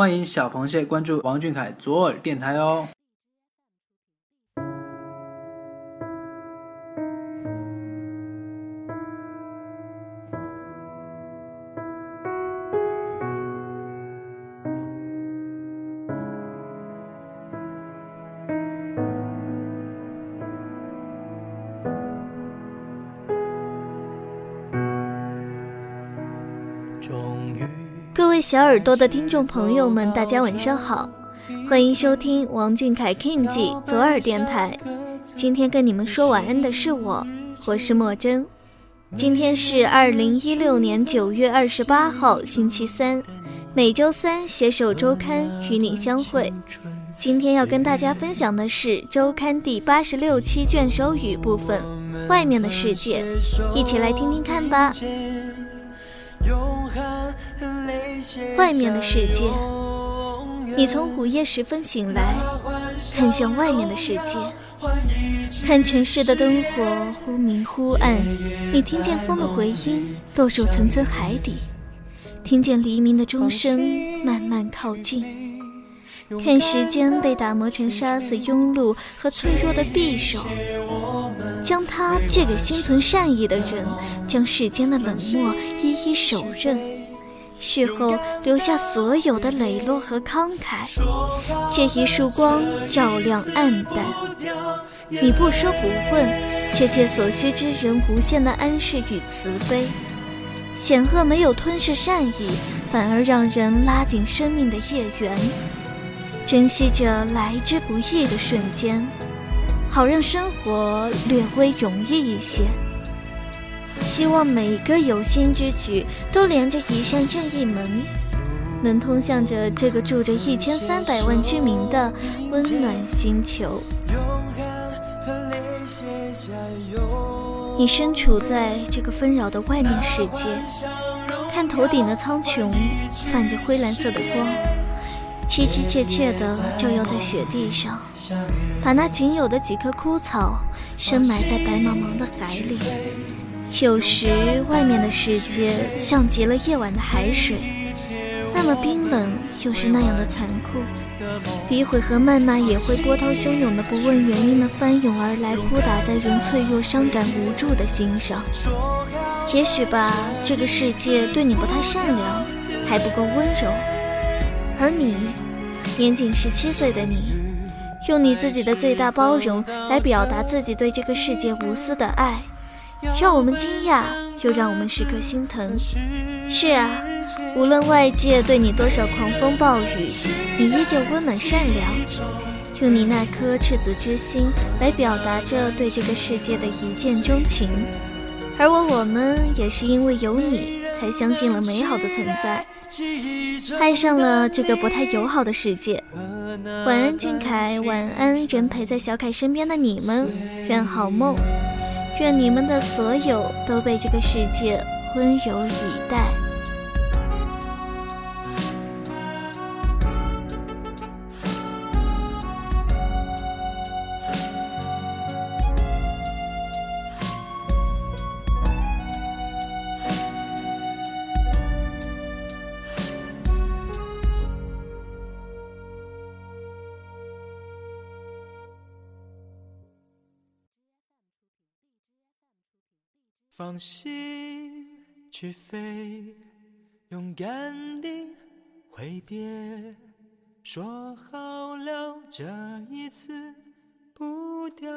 欢迎小螃蟹关注王俊凯左耳电台哦。各位小耳朵的听众朋友们，大家晚上好，欢迎收听王俊凯 King 记左耳电台。今天跟你们说晚安的是我，我是莫真。今天是二零一六年九月二十八号，星期三。每周三携手周刊与你相会。今天要跟大家分享的是周刊第八十六期卷首语部分，《外面的世界》，一起来听听看吧。外面的世界，你从午夜时分醒来，看向外面的世界，看城市的灯火忽明忽暗，你听见风的回音落入层层海底，听见黎明的钟声慢慢靠近，看时间被打磨成杀死庸碌和脆弱的匕首，将它借给心存善意的人，将世间的冷漠一一手刃。事后留下所有的磊落和慷慨，借一束光照亮暗淡。你不说不问，却借所需之人无限的安适与慈悲。险恶没有吞噬善意，反而让人拉紧生命的业缘。珍惜着来之不易的瞬间，好让生活略微容易一些。希望每个有心之举都连着一扇任意门，能通向着这个住着一千三百万居民的温暖星球。你身处在这个纷扰的外面世界，看头顶的苍穹泛着灰蓝色的光，凄凄切切的照耀在雪地上，把那仅有的几棵枯草深埋在白茫茫的海里。有时，外面的世界像极了夜晚的海水，那么冰冷，又是那样的残酷。诋毁和谩骂也会波涛汹涌的、不问原因的翻涌而来，扑打在人脆弱、伤感、无助的心上。也许吧，这个世界对你不太善良，还不够温柔。而你，年仅十七岁的你，用你自己的最大包容来表达自己对这个世界无私的爱。让我们惊讶，又让我们时刻心疼。是啊，无论外界对你多少狂风暴雨，你依旧温暖善良，用你那颗赤子之心来表达着对这个世界的一见钟情。而我，我们也是因为有你，才相信了美好的存在，爱上了这个不太友好的世界。晚安，俊凯，晚安，人陪在小凯身边的你们，愿好梦。愿你们的所有都被这个世界温柔以待。放心去飞勇敢地挥别说好了这一次不掉。